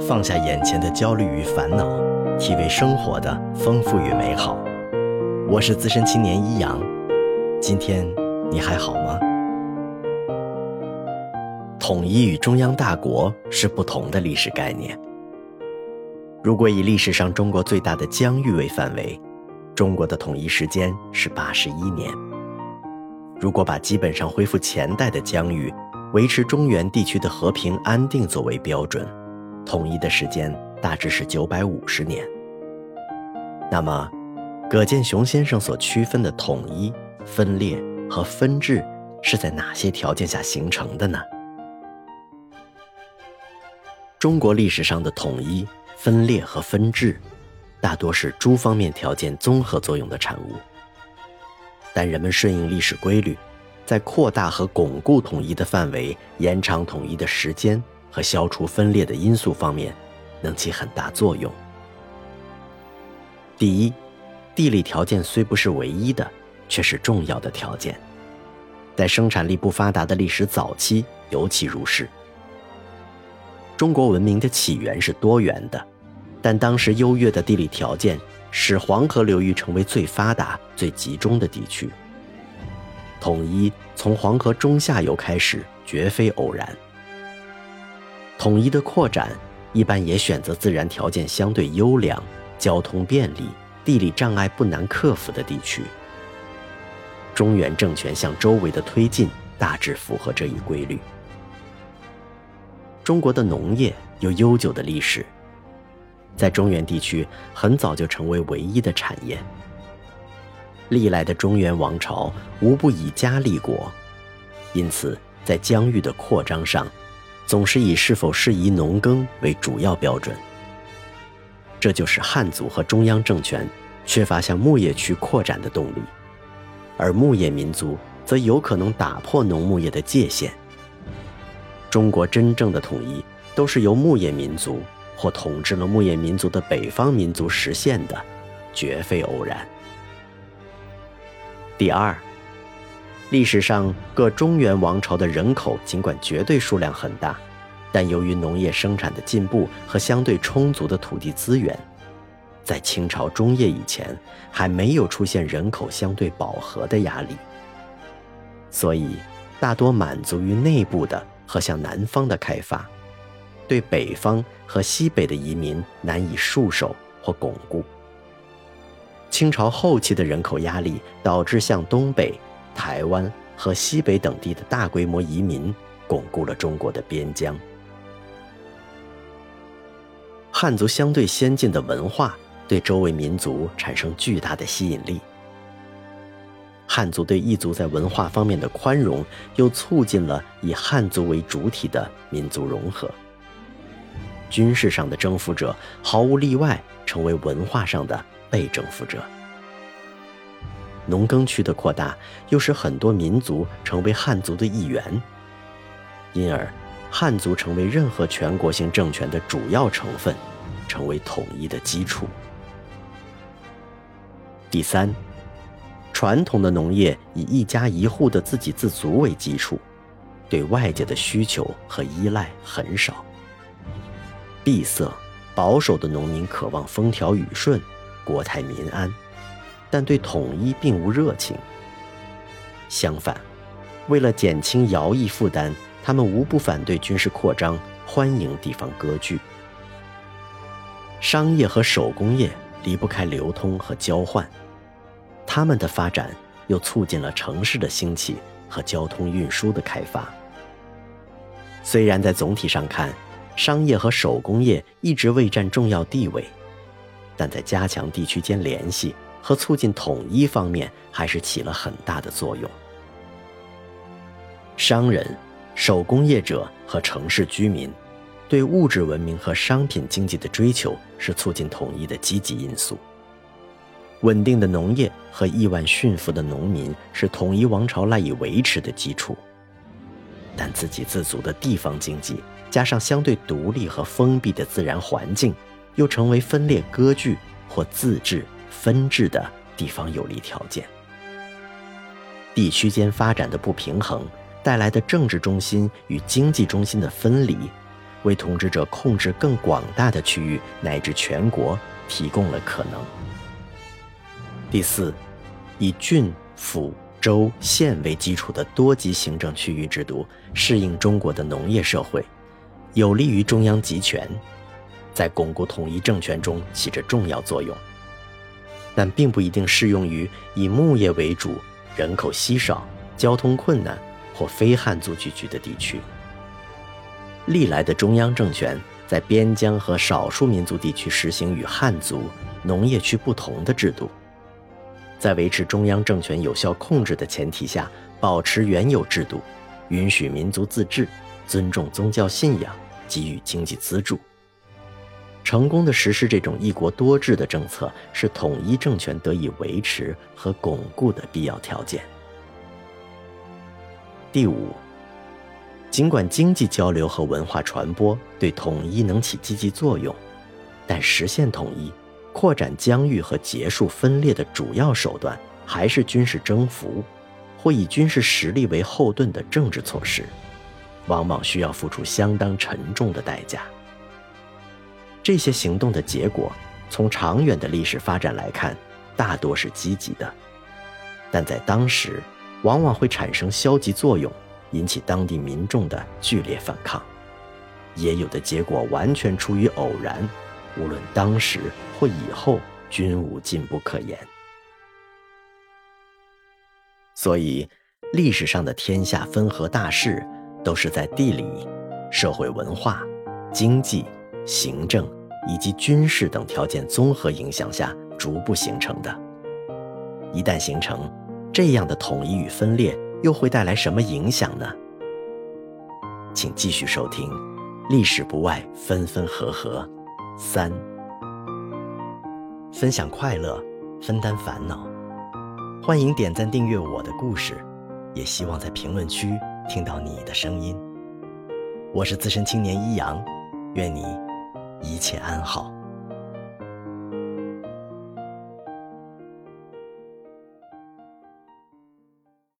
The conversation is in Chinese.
放下眼前的焦虑与烦恼，体味生活的丰富与美好。我是资深青年一阳，今天你还好吗？统一与中央大国是不同的历史概念。如果以历史上中国最大的疆域为范围，中国的统一时间是八十一年。如果把基本上恢复前代的疆域，维持中原地区的和平安定作为标准，统一的时间大致是九百五十年。那么，葛剑雄先生所区分的统一、分裂和分治，是在哪些条件下形成的呢？中国历史上的统一、分裂和分治，大多是诸方面条件综合作用的产物。但人们顺应历史规律，在扩大和巩固统一的范围、延长统一的时间和消除分裂的因素方面，能起很大作用。第一，地理条件虽不是唯一的，却是重要的条件。在生产力不发达的历史早期，尤其如是。中国文明的起源是多元的，但当时优越的地理条件。使黄河流域成为最发达、最集中的地区。统一从黄河中下游开始，绝非偶然。统一的扩展一般也选择自然条件相对优良、交通便利、地理障碍不难克服的地区。中原政权向周围的推进大致符合这一规律。中国的农业有悠久的历史。在中原地区，很早就成为唯一的产业。历来的中原王朝无不以家立国，因此在疆域的扩张上，总是以是否适宜农耕为主要标准。这就是汉族和中央政权缺乏向牧业区扩展的动力，而牧业民族则有可能打破农牧业的界限。中国真正的统一，都是由牧业民族。或统治了牧业民族的北方民族实现的，绝非偶然。第二，历史上各中原王朝的人口尽管绝对数量很大，但由于农业生产的进步和相对充足的土地资源，在清朝中叶以前还没有出现人口相对饱和的压力，所以大多满足于内部的和向南方的开发。对北方和西北的移民难以束手或巩固。清朝后期的人口压力导致向东北、台湾和西北等地的大规模移民，巩固了中国的边疆。汉族相对先进的文化对周围民族产生巨大的吸引力。汉族对异族在文化方面的宽容，又促进了以汉族为主体的民族融合。军事上的征服者毫无例外成为文化上的被征服者。农耕区的扩大又使很多民族成为汉族的一员，因而汉族成为任何全国性政权的主要成分，成为统一的基础。第三，传统的农业以一家一户的自给自足为基础，对外界的需求和依赖很少。闭塞、保守的农民渴望风调雨顺、国泰民安，但对统一并无热情。相反，为了减轻徭役负担，他们无不反对军事扩张，欢迎地方割据。商业和手工业离不开流通和交换，他们的发展又促进了城市的兴起和交通运输的开发。虽然在总体上看，商业和手工业一直未占重要地位，但在加强地区间联系和促进统一方面还是起了很大的作用。商人、手工业者和城市居民对物质文明和商品经济的追求是促进统一的积极因素。稳定的农业和亿万驯服的农民是统一王朝赖以维持的基础，但自给自足的地方经济。加上相对独立和封闭的自然环境，又成为分裂割据或自治分治的地方有利条件。地区间发展的不平衡带来的政治中心与经济中心的分离，为统治者控制更广大的区域乃至全国提供了可能。第四，以郡、府、州、县为基础的多级行政区域制度适应中国的农业社会，有利于中央集权，在巩固统一政权中起着重要作用。但并不一定适用于以牧业为主、人口稀少、交通困难或非汉族聚居的地区。历来的中央政权在边疆和少数民族地区实行与汉族农业区不同的制度，在维持中央政权有效控制的前提下，保持原有制度，允许民族自治，尊重宗教信仰，给予经济资助。成功的实施这种一国多制的政策，是统一政权得以维持和巩固的必要条件。第五，尽管经济交流和文化传播对统一能起积极作用，但实现统一、扩展疆域和结束分裂的主要手段，还是军事征服或以军事实力为后盾的政治措施，往往需要付出相当沉重的代价。这些行动的结果，从长远的历史发展来看，大多是积极的，但在当时，往往会产生消极作用，引起当地民众的剧烈反抗；也有的结果完全出于偶然，无论当时或以后，均无进步可言。所以，历史上的天下分合大势，都是在地理、社会、文化、经济。行政以及军事等条件综合影响下逐步形成的。一旦形成，这样的统一与分裂又会带来什么影响呢？请继续收听《历史不外分分合合》三，分享快乐，分担烦恼。欢迎点赞订阅我的故事，也希望在评论区听到你的声音。我是资深青年一阳，愿你。一切安好。